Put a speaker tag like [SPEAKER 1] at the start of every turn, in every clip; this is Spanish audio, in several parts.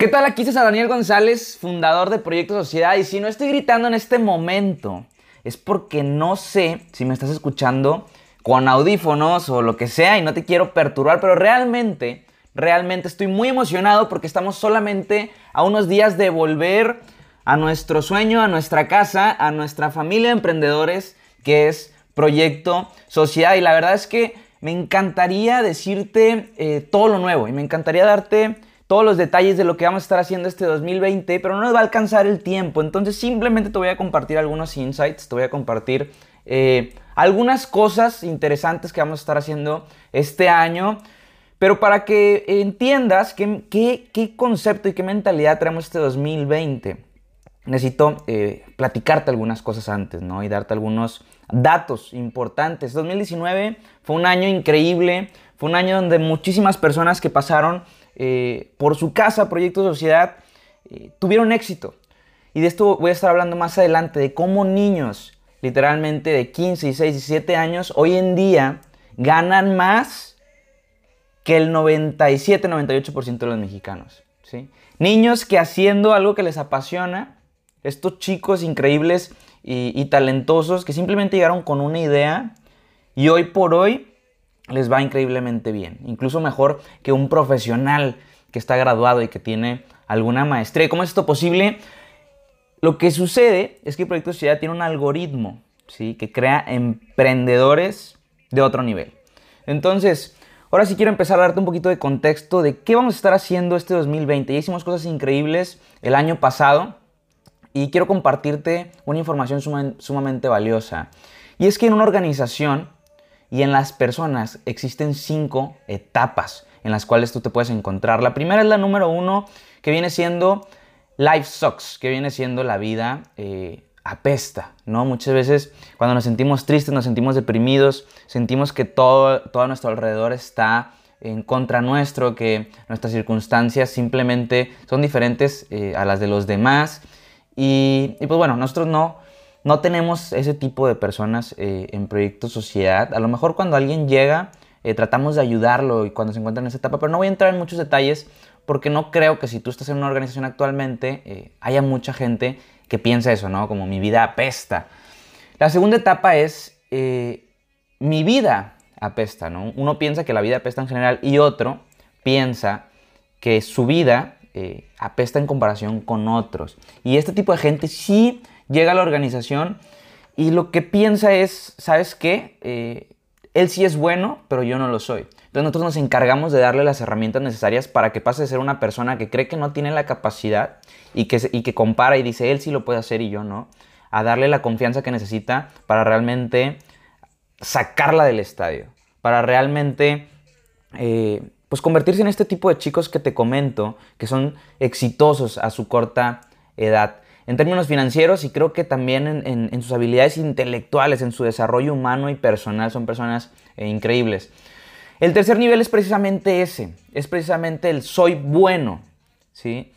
[SPEAKER 1] ¿Qué tal? Aquí está Daniel González, fundador de Proyecto Sociedad. Y si no estoy gritando en este momento, es porque no sé si me estás escuchando con audífonos o lo que sea y no te quiero perturbar, pero realmente, realmente estoy muy emocionado porque estamos solamente a unos días de volver a nuestro sueño, a nuestra casa, a nuestra familia de emprendedores, que es Proyecto Sociedad. Y la verdad es que me encantaría decirte eh, todo lo nuevo y me encantaría darte todos los detalles de lo que vamos a estar haciendo este 2020, pero no nos va a alcanzar el tiempo. Entonces simplemente te voy a compartir algunos insights, te voy a compartir eh, algunas cosas interesantes que vamos a estar haciendo este año. Pero para que entiendas qué, concepto y qué mentalidad traemos este 2020, necesito eh, platicarte algunas cosas antes, ¿no? Y darte algunos datos importantes. 2019 fue un año increíble, fue un año donde muchísimas personas que pasaron eh, por su casa, Proyecto Sociedad, eh, tuvieron éxito. Y de esto voy a estar hablando más adelante, de cómo niños, literalmente de 15, 16, 17 años, hoy en día ganan más que el 97, 98% de los mexicanos. ¿sí? Niños que haciendo algo que les apasiona, estos chicos increíbles y, y talentosos que simplemente llegaron con una idea y hoy por hoy les va increíblemente bien, incluso mejor que un profesional que está graduado y que tiene alguna maestría. ¿Cómo es esto posible? Lo que sucede es que el Proyecto Sociedad tiene un algoritmo ¿sí? que crea emprendedores de otro nivel. Entonces, ahora sí quiero empezar a darte un poquito de contexto de qué vamos a estar haciendo este 2020. Ya hicimos cosas increíbles el año pasado y quiero compartirte una información sumamente valiosa. Y es que en una organización y en las personas existen cinco etapas en las cuales tú te puedes encontrar. La primera es la número uno, que viene siendo life sucks, que viene siendo la vida eh, apesta, ¿no? Muchas veces cuando nos sentimos tristes, nos sentimos deprimidos, sentimos que todo, todo a nuestro alrededor está en contra nuestro, que nuestras circunstancias simplemente son diferentes eh, a las de los demás. Y, y pues bueno, nosotros no, no tenemos ese tipo de personas eh, en proyectos sociedad. A lo mejor cuando alguien llega, eh, tratamos de ayudarlo y cuando se encuentra en esa etapa, pero no voy a entrar en muchos detalles porque no creo que si tú estás en una organización actualmente eh, haya mucha gente que piensa eso, ¿no? Como mi vida apesta. La segunda etapa es mi vida apesta, ¿no? Uno piensa que la vida apesta en general y otro piensa que su vida apesta en comparación con otros. Y este tipo de gente sí llega a la organización y lo que piensa es, ¿sabes qué? Eh, él sí es bueno, pero yo no lo soy. Entonces nosotros nos encargamos de darle las herramientas necesarias para que pase de ser una persona que cree que no tiene la capacidad y que, y que compara y dice, él sí lo puede hacer y yo no, a darle la confianza que necesita para realmente sacarla del estadio, para realmente eh, pues convertirse en este tipo de chicos que te comento, que son exitosos a su corta edad en términos financieros y creo que también en, sus habilidades intelectuales, en su desarrollo humano y personal, son personas eh, increíbles. El tercer nivel es precisamente ese, es precisamente el soy bueno, ¿sí?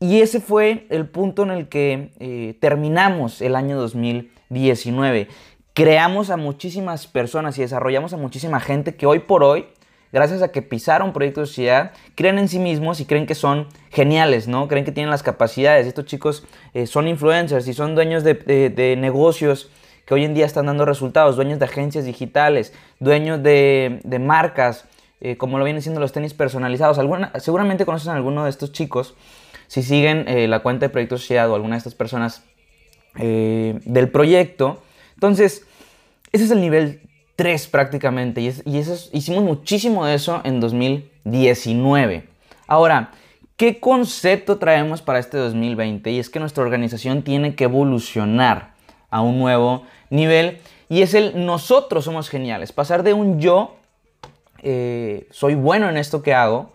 [SPEAKER 1] Y ese fue el punto en el que eh, terminamos el año 2019. Creamos a muchísimas personas y desarrollamos a muchísima gente que hoy por hoy gracias a que pisaron Proyecto de Sociedad, creen en sí mismos y creen que son geniales, ¿no? Creen que tienen las capacidades. Estos chicos eh, son influencers y son dueños de, negocios que hoy en día están dando resultados, dueños de agencias digitales, dueños de, marcas, eh, como lo vienen siendo los tenis personalizados. seguramente conocen a alguno de estos chicos si siguen eh, la cuenta de Proyecto Sociedad o alguna de estas personas del proyecto. Entonces, ese es el nivel 3 prácticamente. Y, eso, hicimos muchísimo de eso en 2019. Ahora, ¿qué concepto traemos para este 2020? Y es que nuestra organización tiene que evolucionar a un nuevo nivel. Y es el nosotros somos geniales. Pasar de un yo, eh, soy bueno en esto que hago,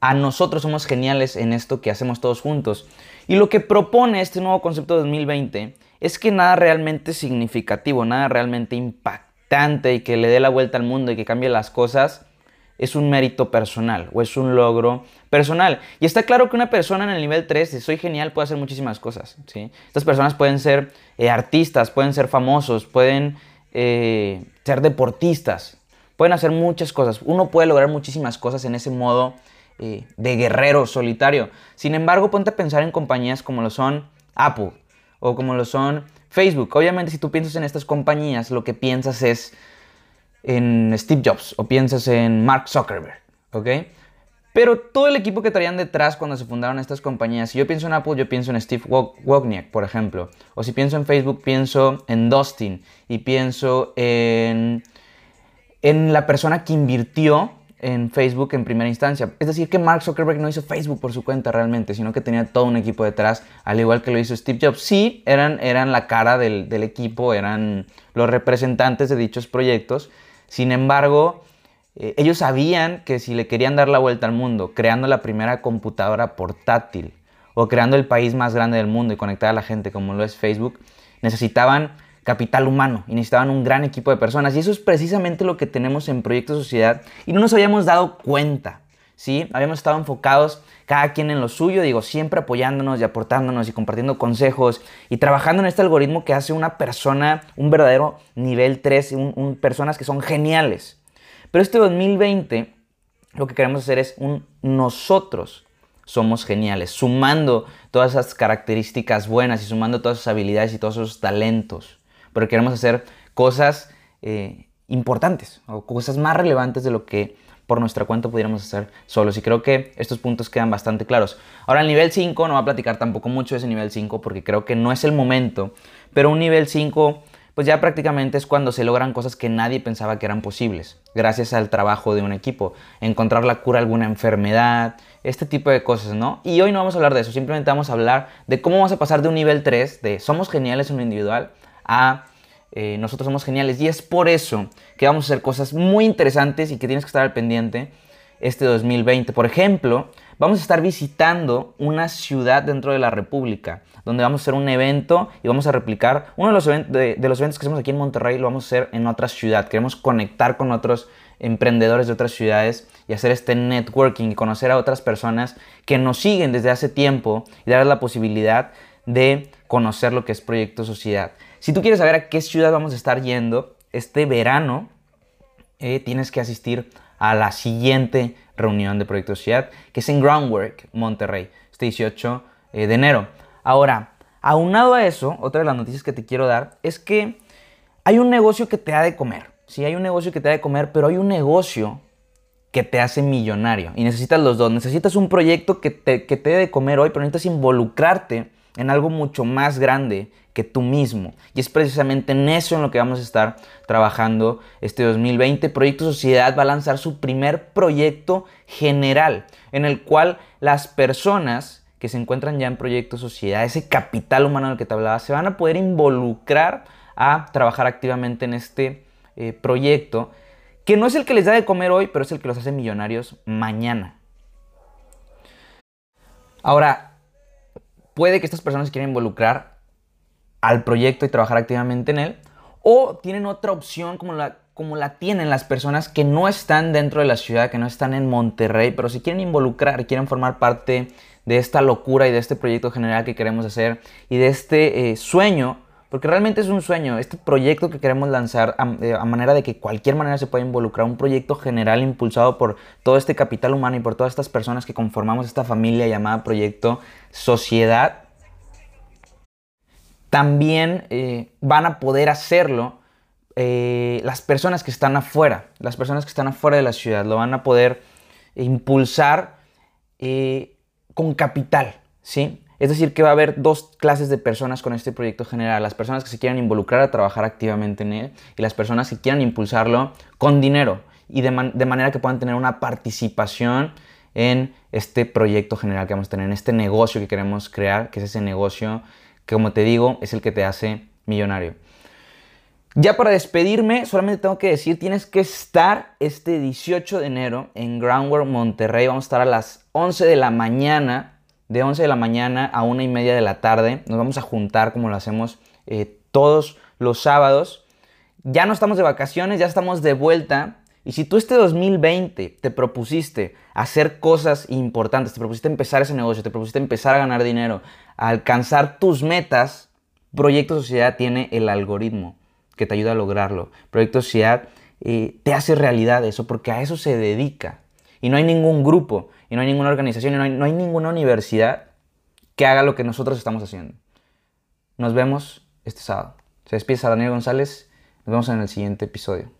[SPEAKER 1] a nosotros somos geniales en esto que hacemos todos juntos. Y lo que propone este nuevo concepto de 2020 es que nada realmente significativo, nada realmente y que le dé la vuelta al mundo y que cambie las cosas, es un mérito personal o es un logro personal. Y está claro que una persona en el nivel 3, si soy genial, puede hacer muchísimas cosas. ¿sí? Estas personas pueden ser eh, artistas, pueden ser famosos, pueden eh, ser deportistas, pueden hacer muchas cosas. Uno puede lograr muchísimas cosas en ese modo eh, de guerrero solitario. Sin embargo, ponte a pensar en compañías como lo son Apple o como lo son Facebook. Obviamente, si tú piensas en estas compañías, lo que piensas es en Steve Jobs o piensas en Mark Zuckerberg, ¿ok? Pero todo el equipo que traían detrás cuando se fundaron estas compañías, si yo pienso en Apple, yo pienso en Steve Wozniak, por ejemplo. O si pienso en Facebook, pienso en Dustin y pienso en, en la persona que invirtió en Facebook en primera instancia. Es decir, que Mark Zuckerberg no hizo Facebook por su cuenta realmente, sino que tenía todo un equipo detrás, al igual que lo hizo Steve Jobs. Sí, eran, eran la cara del, del equipo, eran los representantes de dichos proyectos. Sin embargo, eh, ellos sabían que si le querían dar la vuelta al mundo, creando la primera computadora portátil o creando el país más grande del mundo y conectar a la gente como lo es Facebook, necesitaban capital humano y necesitaban un gran equipo de personas. Y eso es precisamente lo que tenemos en Proyecto Sociedad y no nos habíamos dado cuenta. ¿sí? Habíamos estado enfocados cada quien en lo suyo, digo, siempre apoyándonos y aportándonos y compartiendo consejos y trabajando en este algoritmo que hace una persona, un verdadero nivel 3, un, personas que son geniales. Pero este 2020 lo que queremos hacer es un nosotros somos geniales, sumando todas esas características buenas y sumando todas esas habilidades y todos esos talentos pero queremos hacer cosas eh, importantes o cosas más relevantes de lo que por nuestra cuenta pudiéramos hacer solos. Y creo que estos puntos quedan bastante claros. Ahora, el nivel 5, no voy a platicar tampoco mucho de ese nivel 5 porque creo que no es el momento, pero un nivel 5 pues ya prácticamente es cuando se logran cosas que nadie pensaba que eran posibles, gracias al trabajo de un equipo, encontrar la cura a alguna enfermedad, este tipo de cosas, ¿no? Y hoy no vamos a hablar de eso, simplemente vamos a hablar de cómo vamos a pasar de un nivel 3, de somos geniales en lo individual, a eh, nosotros somos geniales. Y es por eso que vamos a hacer cosas muy interesantes y que tienes que estar al pendiente este 2020. Por ejemplo, vamos a estar visitando una ciudad dentro de la República, donde vamos a hacer un evento y vamos a replicar uno de los, de, los eventos que hacemos aquí en Monterrey, lo vamos a hacer en otra ciudad. Queremos conectar con otros emprendedores de otras ciudades y hacer este networking y conocer a otras personas que nos siguen desde hace tiempo y darles la posibilidad de conocer lo que es Proyecto Sociedad. Si tú quieres saber a qué ciudad vamos a estar yendo este verano, eh, tienes que asistir a la siguiente reunión de Proyecto Sociedad, que es en Groundwork, Monterrey, este 18 eh, de enero. Ahora, aunado a eso, otra de las noticias que te quiero dar es que hay un negocio que te ha de comer. Sí, hay un negocio que te ha de comer, pero hay un negocio que te hace millonario. Y necesitas los dos. Necesitas un proyecto que te, que te dé de comer hoy, pero necesitas involucrarte en algo mucho más grande que tú mismo. Y es precisamente en eso en lo que vamos a estar trabajando este 2020. Proyecto Sociedad va a lanzar su primer proyecto general, en el cual las personas que se encuentran ya en Proyecto Sociedad, ese capital humano del que te hablaba, se van a poder involucrar a trabajar activamente en este eh, proyecto, que no es el que les da de comer hoy, pero es el que los hace millonarios mañana. Ahora, puede que estas personas quieran involucrar al proyecto y trabajar activamente en él, o tienen otra opción como la, como la tienen las personas que no están dentro de la ciudad, que no están en Monterrey, pero si quieren involucrar, quieren formar parte de esta locura y de este proyecto general que queremos hacer y de este eh, sueño, porque realmente es un sueño, este proyecto que queremos lanzar a, manera de que cualquier manera se pueda involucrar, un proyecto general impulsado por todo este capital humano y por todas estas personas que conformamos esta familia llamada Proyecto Sociedad, también eh, van a poder hacerlo eh, las personas que están afuera, las personas que están afuera de la ciudad, lo van a poder impulsar eh, con capital, ¿sí? Es decir, que va a haber dos clases de personas con este proyecto general, las personas que se quieran involucrar a trabajar activamente en él y las personas que quieran impulsarlo con dinero y de, manera que puedan tener una participación en este proyecto general que vamos a tener, en este negocio que queremos crear, que es ese negocio que como te digo es el que te hace millonario. Ya para despedirme, solamente tengo que decir, tienes que estar este 18 de enero en Groundwork Monterrey. Vamos a estar a las 11 de la mañana, de 11 de la mañana a 1 y media de la tarde. Nos vamos a juntar como lo hacemos eh, todos los sábados. Ya no estamos de vacaciones, ya estamos de vuelta. Y si tú este 2020 te propusiste hacer cosas importantes, te propusiste empezar ese negocio, te propusiste empezar a ganar dinero, alcanzar tus metas, Proyecto Sociedad tiene el algoritmo que te ayuda a lograrlo. Proyecto Sociedad eh, te hace realidad eso porque a eso se dedica. Y no hay ningún grupo, y no hay ninguna organización, y no hay, no hay ninguna universidad que haga lo que nosotros estamos haciendo. Nos vemos este sábado. Se despide Daniel González. Nos vemos en el siguiente episodio.